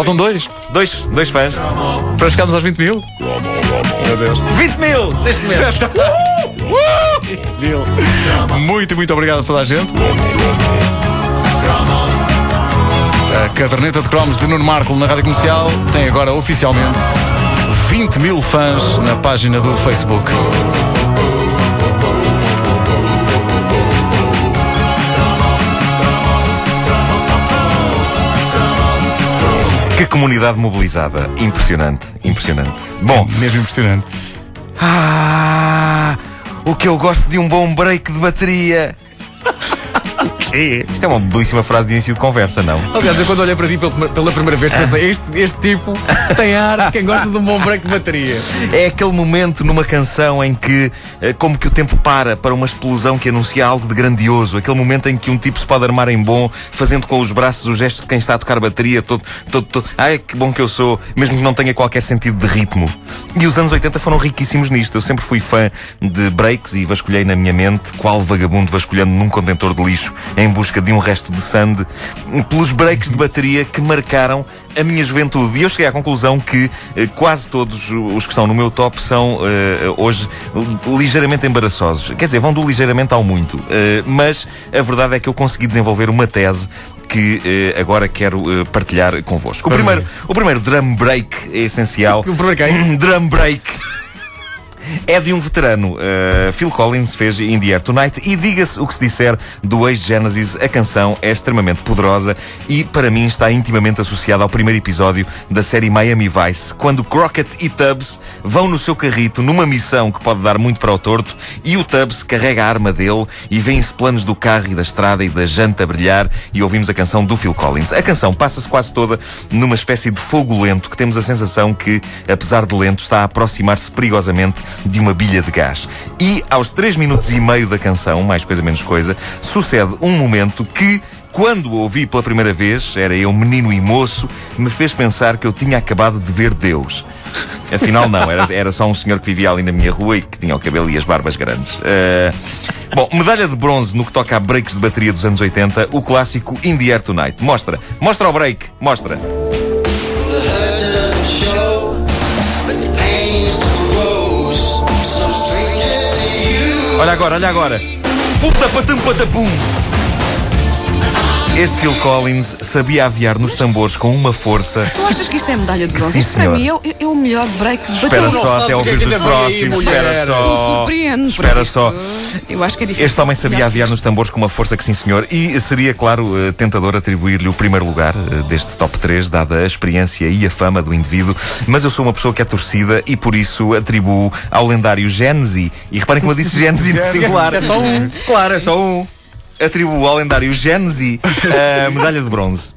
Faltam dois. Dois, dois fãs. Para chegarmos aos 20 mil. Meu Deus. 20 mil neste momento. 20 mil. Muito, muito obrigado a toda a gente. A caderneta de cromos de Nuno Marco na Rádio Comercial tem agora oficialmente 20 mil fãs na página do Facebook. Que comunidade mobilizada. Impressionante, impressionante. Bom, Mesmo impressionante. ah, o que eu gosto de um bom break de bateria. Isto é uma belíssima frase de início de conversa, não? Aliás, eu quando olhei para ti pela, pela primeira vez pensei, este, este tipo tem ar de quem gosta de um bom break de bateria. É aquele momento numa canção em que, eh, como que o tempo para para uma explosão que anuncia algo de grandioso. Aquele momento em que um tipo se pode armar em bom, fazendo com os braços o gesto de quem está a tocar bateria, todo, todo, todo. Ai, que bom que eu sou, mesmo que não tenha qualquer sentido de ritmo. E os anos 80 foram riquíssimos nisto. Eu sempre fui fã de breaks e vasculhei na minha mente, qual vagabundo vasculhando num contentor de lixo em busca de um resto de sand, pelos breaks de bateria que marcaram a minha juventude. E eu cheguei à conclusão que eh, quase todos os que estão no meu top são eh, hoje ligeiramente embaraçosos. Quer dizer, vão do ligeiramente ao muito. Eh, mas a verdade é que eu consegui desenvolver uma tese que eh, agora quero eh, partilhar convosco. O primeiro, o primeiro drum break é essencial. O primeiro quem? drum break. É de um veterano. Uh, Phil Collins fez In the Air Tonight e diga-se o que se disser do ex-Genesis, a canção é extremamente poderosa e para mim está intimamente associada ao primeiro episódio da série Miami Vice, quando Crockett e Tubbs vão no seu carrito numa missão que pode dar muito para o torto e o Tubbs carrega a arma dele e vêem-se planos do carro e da estrada e da janta a brilhar e ouvimos a canção do Phil Collins. A canção passa-se quase toda numa espécie de fogo lento que temos a sensação que, apesar de lento, está a aproximar-se perigosamente de uma bilha de gás. E aos 3 minutos e meio da canção, mais coisa menos coisa, sucede um momento que quando o ouvi pela primeira vez, era eu menino e moço, me fez pensar que eu tinha acabado de ver Deus. Afinal, não, era, era só um senhor que vivia ali na minha rua e que tinha o cabelo e as barbas grandes. Uh, bom, medalha de bronze no que toca a breaks de bateria dos anos 80, o clássico In the Air Tonight. Mostra, mostra o break, mostra. Olha agora, olha agora. Puta patum patapum. Este Phil Collins sabia aviar nos tambores com uma força. Tu achas que isto é medalha de bronze? Isto para mim é, o- é o melhor break de Espera só até é ouvir os próximos. Espera Tu só. surpreendes. Espera só. Eu acho que é difícil. Este homem sabia aviar nos tambores com uma força que sim, senhor. E seria, claro, eh, tentador atribuir-lhe o primeiro lugar eh, deste top 3, dada a experiência e a fama do indivíduo. Mas eu sou uma pessoa que é torcida e por isso atribuo ao lendário Genesi. E reparem como eu disse Genesi no singular. É só um. Claro, é só um. Atribuo ao lendário Genesi a medalha de bronze.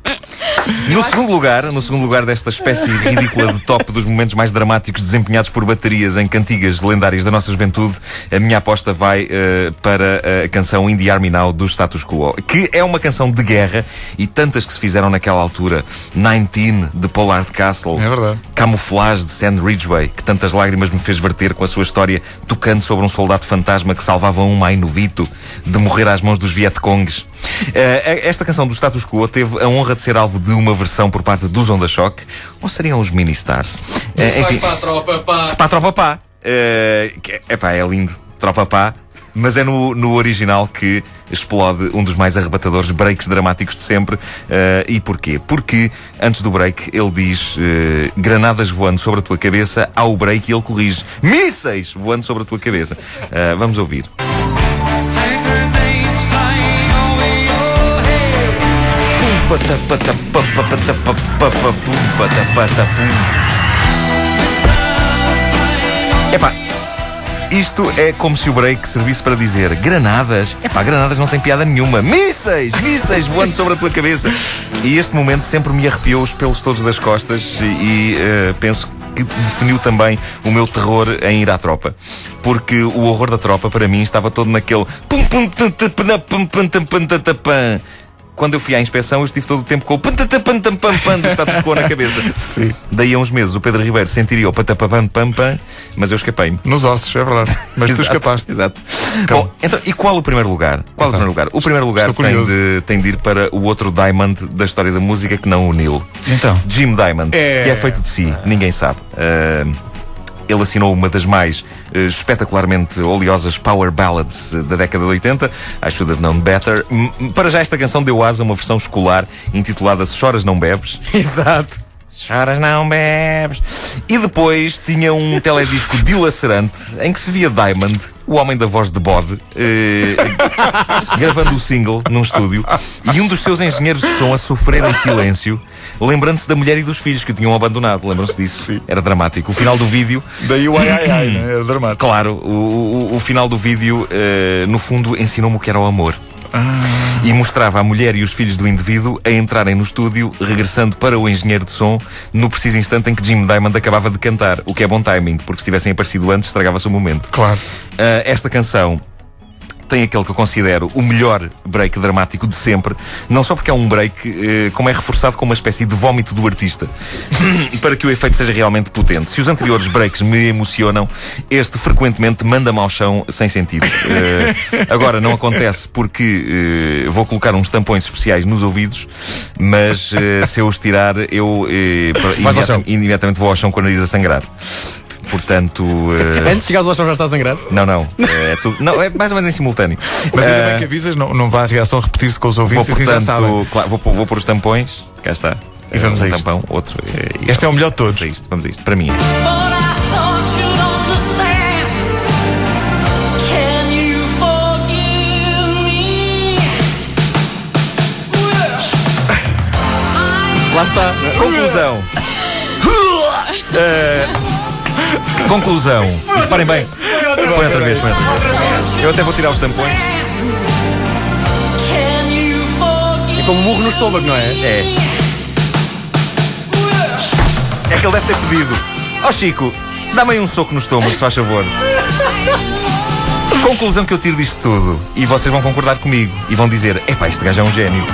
No segundo lugar, no segundo lugar desta espécie ridícula de top dos momentos mais dramáticos desempenhados por baterias em cantigas lendárias da nossa juventude, a minha aposta vai eh, para a canção In the Army Now do Status Quo, que é uma canção de guerra e tantas que se fizeram naquela altura. 19 de Pollard Castle. É verdade. Camuflage de Sand Ridgeway, que tantas lágrimas me fez verter com a sua história tocando sobre um soldado fantasma que salvava um mai novito de morrer às mãos dos Vietcongs. Eh, esta canção do Status Quo teve a honra de ser alvo de uma versão por parte dos Onda Shock, ou seriam os Mini Stars? Eh, Vai para a tropa, pá. Pá, Tropa Pá. É epá, é lindo. Tropa Pá. Mas é no, no original que explode um dos mais arrebatadores breaks dramáticos de sempre. Eh, e porquê? Porque antes do break ele diz eh, granadas voando sobre a tua cabeça, ao break e ele corrige mísseis voando sobre a tua cabeça. Eh, vamos ouvir. Epá, isto é como se o break servisse para dizer granadas. Epá, granadas não tem piada nenhuma. Mísseis, mísseis voando sobre a tua cabeça. E este momento sempre me arrepiou os pelos todos das costas e, e, eh, penso que definiu também o meu terror em ir à tropa. Porque o horror da tropa para mim estava todo naquele quando eu fui à inspeção, eu estive todo o tempo com o pantatapantampam do status quo na cabeça. Sim. Daí a uns meses o Pedro Ribeiro sentiria o patapapampam, mas eu escapei-me. Nos ossos, é verdade. Mas tu Exato, escapaste. Exato. Bom, então, e qual o primeiro lugar? Qual o primeiro lugar? O primeiro lugar tem de, tem de ir para o outro Diamond da história da música que não o Neil. Então. Jim Diamond, É. que é feito de si, ninguém sabe. Ah, ele assinou uma das mais eh, espetacularmente oleosas power ballads eh, da década de 80, I Should Have Known Better. Para já esta canção deu asa a uma versão escolar intitulada Se Choras Não Bebes. Exato. Choras não bebes. E depois tinha um teledisco dilacerante em que se via Diamond, o homem da voz de bode, eh, gravando o single num estúdio e um dos seus engenheiros de som a sofrer em silêncio, lembrando-se da mulher e dos filhos que o tinham abandonado. Lembram-se disso? Era dramático. O final do vídeo Daí o ai ai ai, né? Era dramático. Claro, o, o- o final do vídeo, eh, no fundo, ensinou-me o que era o amor. E mostrava a mulher e os filhos do indivíduo a entrarem no estúdio, regressando para o engenheiro de som, no preciso instante em que Jim Diamond acabava de cantar. O que é bom timing, porque se tivessem aparecido antes, estragava-se o momento. Claro. Ah, esta canção tem aquele que eu considero o melhor break dramático de sempre, não só porque é um break, eh, como é reforçado com uma espécie de vómito do artista, para que o efeito seja realmente potente. Se os anteriores breaks me emocionam, este frequentemente manda-me ao chão sem sentido. Eh, agora, não acontece porque eh, vou colocar uns tampões especiais nos ouvidos, mas se eu os tirar, eu Vais ao imediata- chão. imediatamente vou ao chão com o nariz a sangrar. Portanto. eh, Antes de chegares ao chão já está a sangrar. não, não. É, tudo, não, é mais ou menos em simultâneo. Mas ainda Eh, bem que avisas, não, não vá a reação repetir-se com os vou, ouvintes e assim já sabem. portanto, claro, vou, pôr- vou pôr os tampões. Cá está. E vamos um a isto. tampão, outro. eh, e Este é o melhor de todos. Vamos a isto, vamos a isto. Para mim é. Lá está. Conclusão. Eh, conclusão. E Reparem bem. Põe outra vez, põe outra vez. Eu até vou tirar os tampões. É como um murro no estômago, não é? É. É que ele deve ter pedido. Ó Chico, dá-me aí um soco no estômago, se faz favor. Conclusão que eu tiro disto tudo, e vocês vão concordar comigo, e vão dizer: epá, este gajo é um gênio.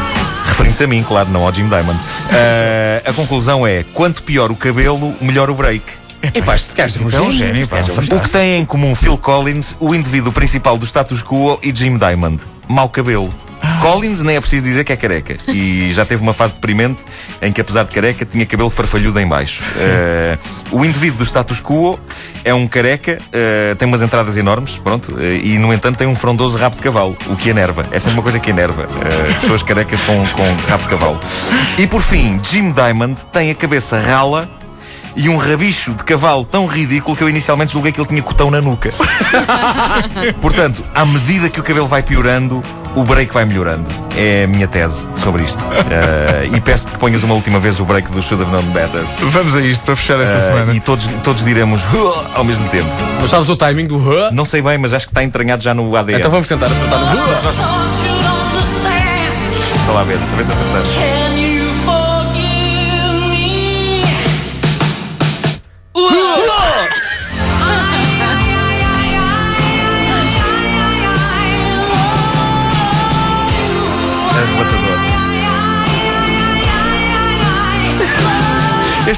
Referindo-se a mim, claro, não ao Jim Diamond. Ah, a conclusão é: quanto pior o cabelo, melhor o break. Epá, este gajo É um gênio, pá. O que tem em comum Phil Collins, o indivíduo principal do status quo, e Jim Diamond? Mau cabelo. Collins nem é preciso dizer que é careca. E já teve uma fase deprimente em que, apesar de careca, tinha cabelo farfalhudo em baixo. Eh, o indivíduo do status quo é um careca, eh, tem umas entradas enormes, pronto, eh, e no entanto tem um frondoso rabo de cavalo, o que enerva. É sempre uma coisa que enerva. pessoas carecas com, com rabo de cavalo. E por fim, Jim Diamond tem a cabeça rala e um rabicho de cavalo tão ridículo que eu inicialmente julguei que ele tinha cotão na nuca. Portanto, à medida que o cabelo vai piorando, o break vai melhorando. É a minha tese sobre isto. Eh, e peço-te que ponhas uma última vez o break do Should Have Known Better. Vamos a isto para fechar esta Eh, semana. e todos, todos diremos ao mesmo tempo. Mas sabes o timing do huh? Não sei bem, mas acho que está entranhado já no ADN. Então vamos tentar acertar no huh. Deixa lá ver, a ver se acertamos.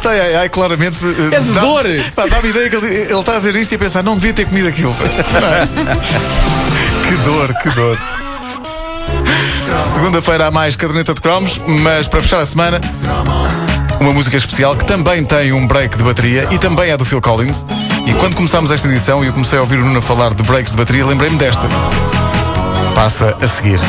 Este ai ai ai claramente. eh, É de dá- dor. Dá-me ideia que ele, ele está a dizer isto e a pensar, não devia ter comido aquilo. é? que dor, que dor. Segunda-feira há mais caderneta de cromos, mas para fechar a semana, uma música especial que também tem um break de bateria e também é do Phil Collins. E quando começámos esta edição e eu comecei a ouvir o Nuno falar de breaks de bateria, lembrei-me desta. Passa a seguir.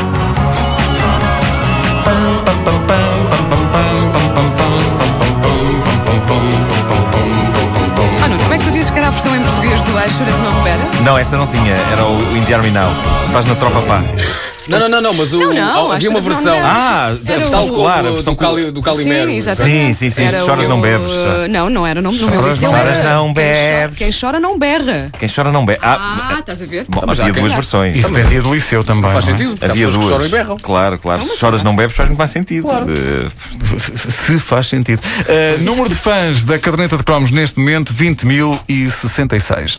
Better? Não, essa não tinha, era o Indie Army Now. Estás na tropa pá. Não, não, não, não, mas o, Não, não, havia acho uma que não versão. Ah, a Era versão o- escolar, a do, versão do, Cali, do Calimero. Sim, exatamente. Sim, sim, sim, Era choras não bebes. Não, não era o nome do meu Choras livro. não era bebes. Não Quem chora- bebes. Quem chora não berra. Quem chora não bebe. Ah, Ah, estás a ver? bom, mas já havia quem- duas versões. Isso dependia do liceu também. Faz não é? sentido, porque há Havia pessoas que duas. choram e berram. Claro, claro. Se choras não bebes, faz muito mais sentido. Eh, Se faz sentido. Uh, número de fãs da caderneta de cromos neste momento, 20.066.